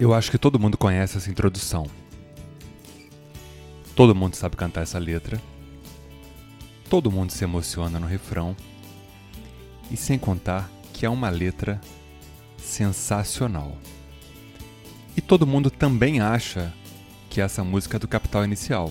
Eu acho que todo mundo conhece essa introdução. Todo mundo sabe cantar essa letra. Todo mundo se emociona no refrão. E sem contar que é uma letra sensacional. E todo mundo também acha que essa música é do Capital Inicial.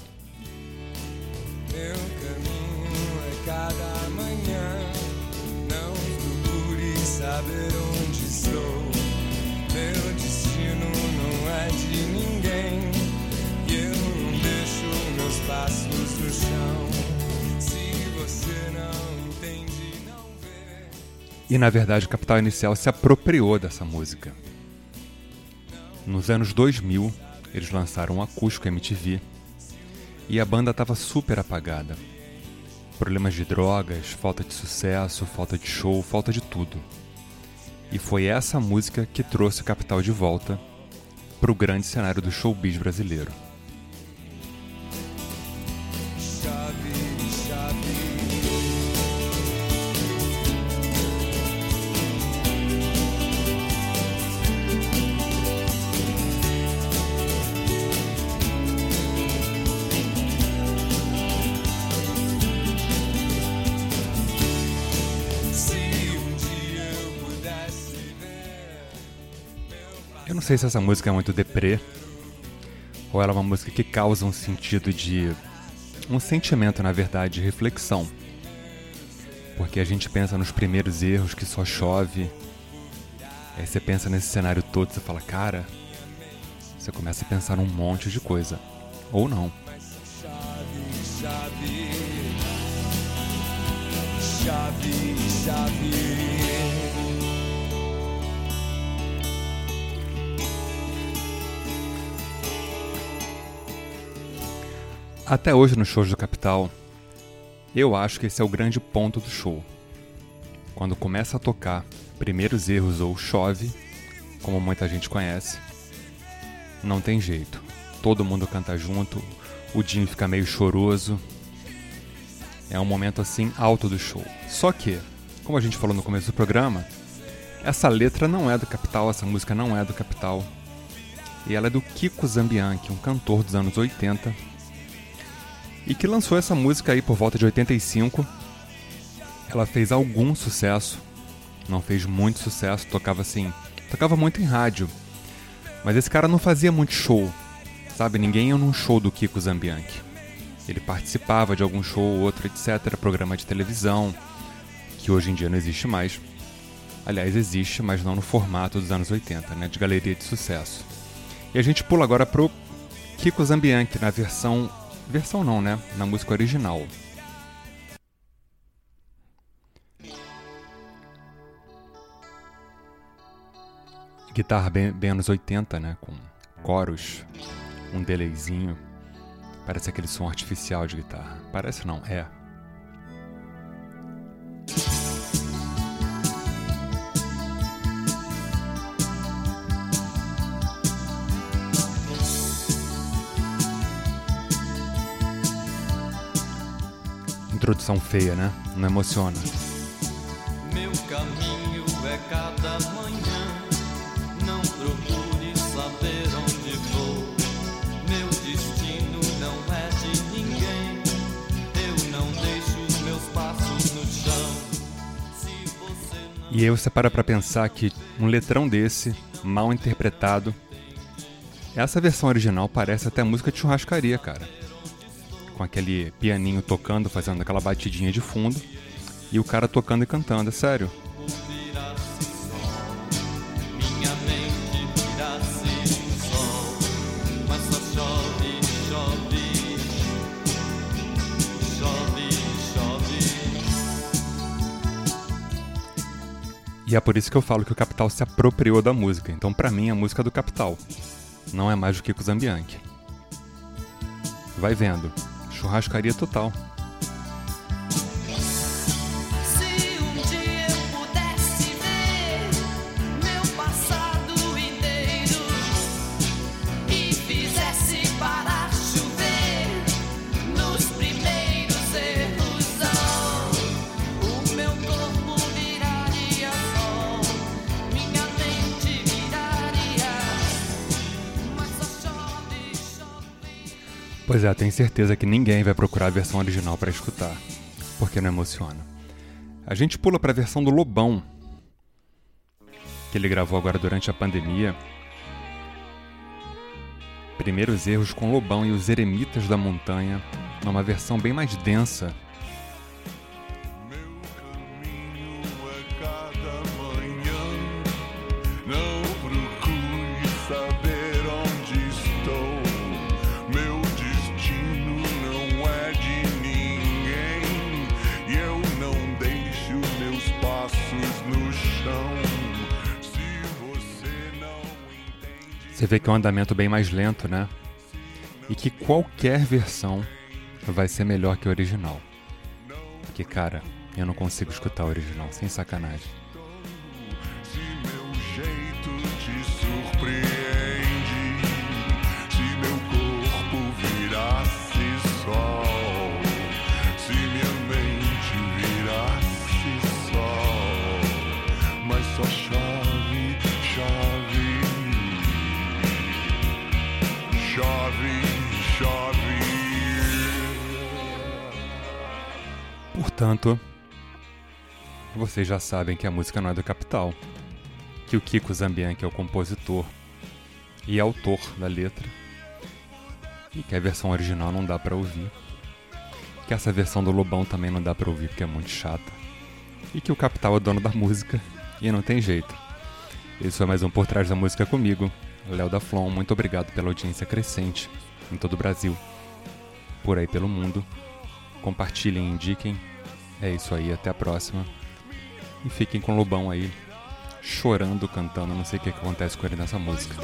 E na verdade o Capital Inicial se apropriou dessa música. Nos anos 2000, eles lançaram um acústico MTV e a banda estava super apagada. Problemas de drogas, falta de sucesso, falta de show, falta de tudo. E foi essa música que trouxe o Capital de volta para o grande cenário do showbiz brasileiro. Eu não sei se essa música é muito deprê ou ela é uma música que causa um sentido de. um sentimento, na verdade, de reflexão. Porque a gente pensa nos primeiros erros que só chove. Aí você pensa nesse cenário todo, você fala, cara, você começa a pensar num monte de coisa. Ou não. Chave, chave. Chave, Até hoje nos shows do Capital, eu acho que esse é o grande ponto do show. Quando começa a tocar primeiros erros ou chove, como muita gente conhece, não tem jeito. Todo mundo canta junto, o Dinho fica meio choroso. É um momento assim alto do show. Só que, como a gente falou no começo do programa, essa letra não é do Capital, essa música não é do Capital. E ela é do Kiko Zambianchi, um cantor dos anos 80, e que lançou essa música aí por volta de 85. Ela fez algum sucesso, não fez muito sucesso, tocava assim, tocava muito em rádio. Mas esse cara não fazia muito show, sabe? Ninguém ia num show do Kiko Zambianchi. Ele participava de algum show ou outro, etc, programa de televisão, que hoje em dia não existe mais. Aliás, existe, mas não no formato dos anos 80, né, de galeria de sucesso. E a gente pula agora pro Kiko Zambianchi na versão Versão não, né? Na música original. Guitarra bem, bem anos 80, né? Com coros, um delayzinho. Parece aquele som artificial de guitarra. Parece não, é. Introdução feia, né? Não emociona. Meu caminho é cada manhã. Não procure saber onde vou. Meu destino não é de ninguém. Eu não deixo meus passos no chão. Se você não. E aí você para pra pensar que um letrão desse, mal interpretado, essa versão original parece até música de churrascaria, cara. Com aquele pianinho tocando, fazendo aquela batidinha de fundo, e o cara tocando e cantando, é sério. E é por isso que eu falo que o Capital se apropriou da música. Então, pra mim, a música é do Capital. Não é mais do Kiko Zambianchi. Vai vendo. Churrascaria total. Pois é, tenho certeza que ninguém vai procurar a versão original para escutar, porque não emociona. A gente pula para a versão do Lobão, que ele gravou agora durante a pandemia. Primeiros erros com Lobão e os Eremitas da Montanha, numa versão bem mais densa. Você vê que é um andamento bem mais lento, né? E que qualquer versão vai ser melhor que o original. Porque, cara, eu não consigo escutar o original, sem sacanagem. Portanto, vocês já sabem que a música não é do Capital. Que o Kiko Zambian, que é o compositor e autor da letra, e que a versão original não dá pra ouvir. Que essa versão do Lobão também não dá pra ouvir porque é muito chata. E que o Capital é dono da música e não tem jeito. Esse foi mais um Por Trás da Música comigo, Léo da Flon. Muito obrigado pela audiência crescente em todo o Brasil, por aí pelo mundo. Compartilhem, indiquem. É isso aí, até a próxima. E fiquem com o Lobão aí, chorando, cantando. Não sei o que acontece com ele nessa música.